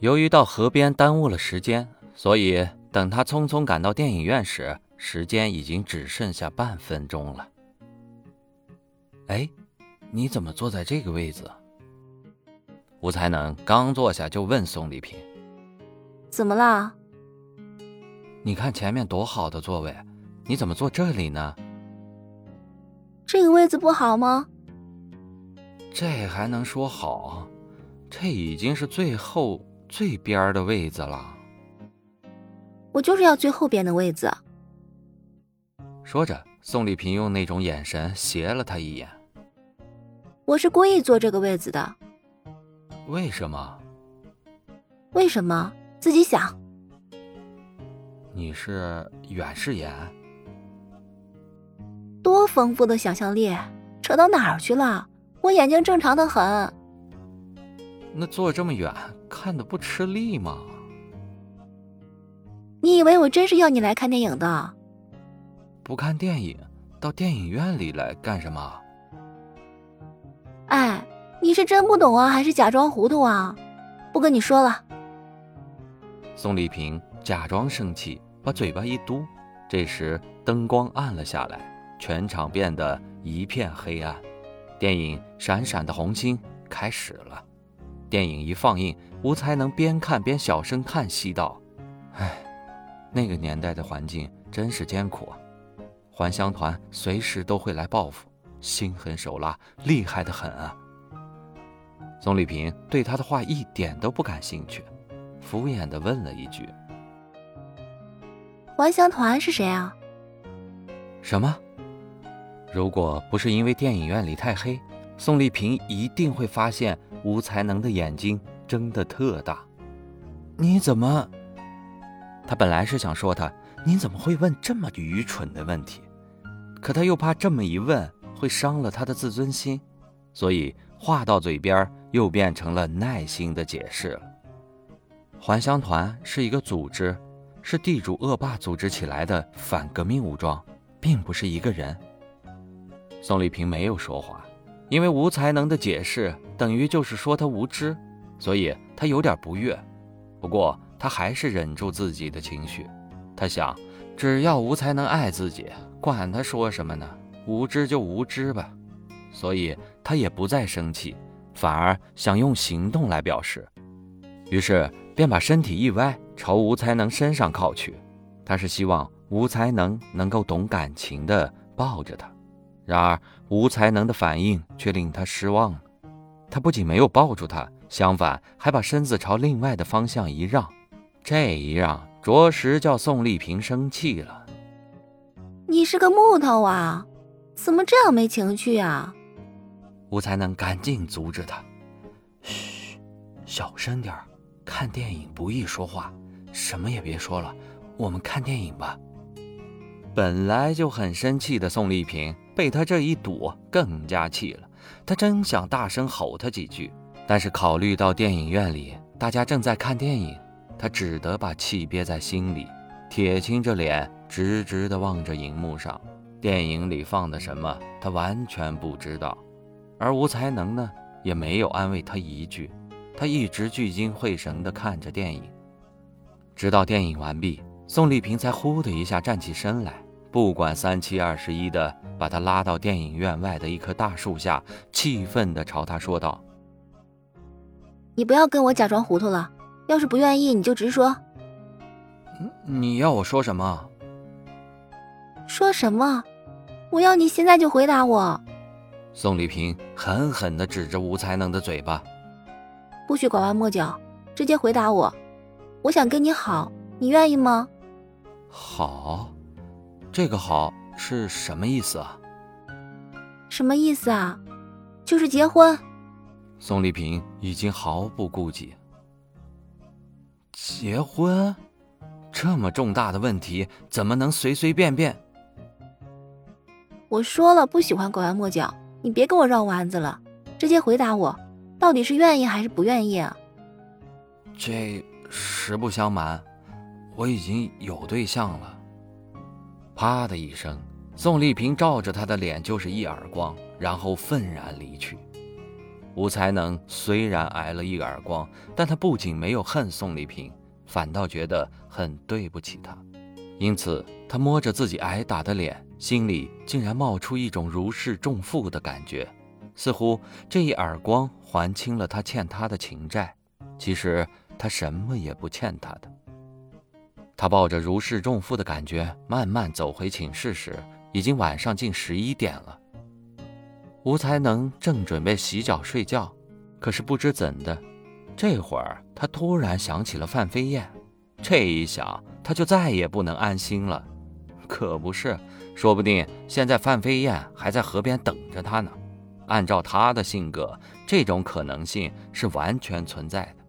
由于到河边耽误了时间，所以等他匆匆赶到电影院时，时间已经只剩下半分钟了。哎，你怎么坐在这个位子？吴才能刚坐下就问宋丽萍：“怎么啦？你看前面多好的座位，你怎么坐这里呢？这个位子不好吗？这还能说好？这已经是最后。”最边的位子了，我就是要最后边的位子。说着，宋丽萍用那种眼神斜了他一眼。我是故意坐这个位子的。为什么？为什么？自己想。你是远视眼？多丰富的想象力，扯到哪儿去了？我眼睛正常的很。那坐这么远。看的不吃力吗？你以为我真是要你来看电影的？不看电影，到电影院里来干什么？哎，你是真不懂啊，还是假装糊涂啊？不跟你说了。宋丽萍假装生气，把嘴巴一嘟。这时灯光暗了下来，全场变得一片黑暗。电影《闪闪的红星》开始了。电影一放映，吴才能边看边小声叹息道：“唉，那个年代的环境真是艰苦啊！还乡团随时都会来报复，心狠手辣，厉害的很啊！”宋丽萍对他的话一点都不感兴趣，敷衍的问了一句：“还乡团是谁啊？”“什么？如果不是因为电影院里太黑？”宋丽萍一定会发现吴才能的眼睛睁得特大。你怎么？他本来是想说他，你怎么会问这么愚蠢的问题？可他又怕这么一问会伤了他的自尊心，所以话到嘴边又变成了耐心的解释了。还乡团是一个组织，是地主恶霸组织起来的反革命武装，并不是一个人。宋丽萍没有说话。因为吴才能的解释等于就是说他无知，所以他有点不悦。不过他还是忍住自己的情绪。他想，只要吴才能爱自己，管他说什么呢？无知就无知吧。所以他也不再生气，反而想用行动来表示。于是便把身体一歪，朝吴才能身上靠去。他是希望吴才能能够懂感情的抱着他。然而，吴才能的反应却令他失望了。他不仅没有抱住他，相反还把身子朝另外的方向一让。这一让，着实叫宋丽萍生气了。你是个木头啊，怎么这样没情趣啊？吴才能赶紧阻止他：“嘘，小声点儿看电影不宜说话，什么也别说了，我们看电影吧。”本来就很生气的宋丽萍被他这一堵更加气了。他真想大声吼他几句，但是考虑到电影院里大家正在看电影，他只得把气憋在心里，铁青着脸，直直地望着荧幕上。电影里放的什么，他完全不知道。而吴才能呢，也没有安慰他一句。他一直聚精会神地看着电影，直到电影完毕，宋丽萍才呼的一下站起身来。不管三七二十一的，把他拉到电影院外的一棵大树下，气愤地朝他说道：“你不要跟我假装糊涂了，要是不愿意，你就直说。你要我说什么？说什么？我要你现在就回答我。”宋丽萍狠狠地指着吴才能的嘴巴：“不许拐弯抹角，直接回答我。我想跟你好，你愿意吗？”好。这个好是什么意思啊？什么意思啊？就是结婚。宋丽萍已经毫不顾忌。结婚？这么重大的问题，怎么能随随便便？我说了不喜欢拐弯抹角，你别跟我绕弯子了，直接回答我，到底是愿意还是不愿意啊？这实不相瞒，我已经有对象了。啪的一声，宋丽萍照着他的脸就是一耳光，然后愤然离去。吴才能虽然挨了一耳光，但他不仅没有恨宋丽萍，反倒觉得很对不起她，因此他摸着自己挨打的脸。心里竟然冒出一种如释重负的感觉，似乎这一耳光还清了他欠他的情债。其实他什么也不欠他的。他抱着如释重负的感觉，慢慢走回寝室时，已经晚上近十一点了。吴才能正准备洗脚睡觉，可是不知怎的，这会儿他突然想起了范飞燕。这一想，他就再也不能安心了。可不是。说不定现在范飞燕还在河边等着他呢。按照他的性格，这种可能性是完全存在的。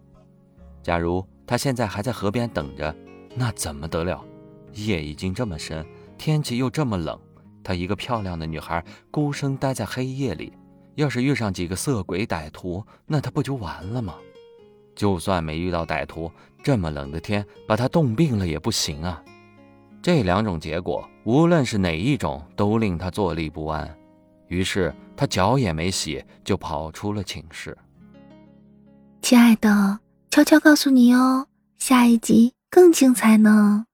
假如他现在还在河边等着，那怎么得了？夜已经这么深，天气又这么冷，她一个漂亮的女孩孤身待在黑夜里，要是遇上几个色鬼歹徒，那她不就完了吗？就算没遇到歹徒，这么冷的天把她冻病了也不行啊。这两种结果，无论是哪一种，都令他坐立不安。于是他脚也没洗，就跑出了寝室。亲爱的，悄悄告诉你哦，下一集更精彩呢。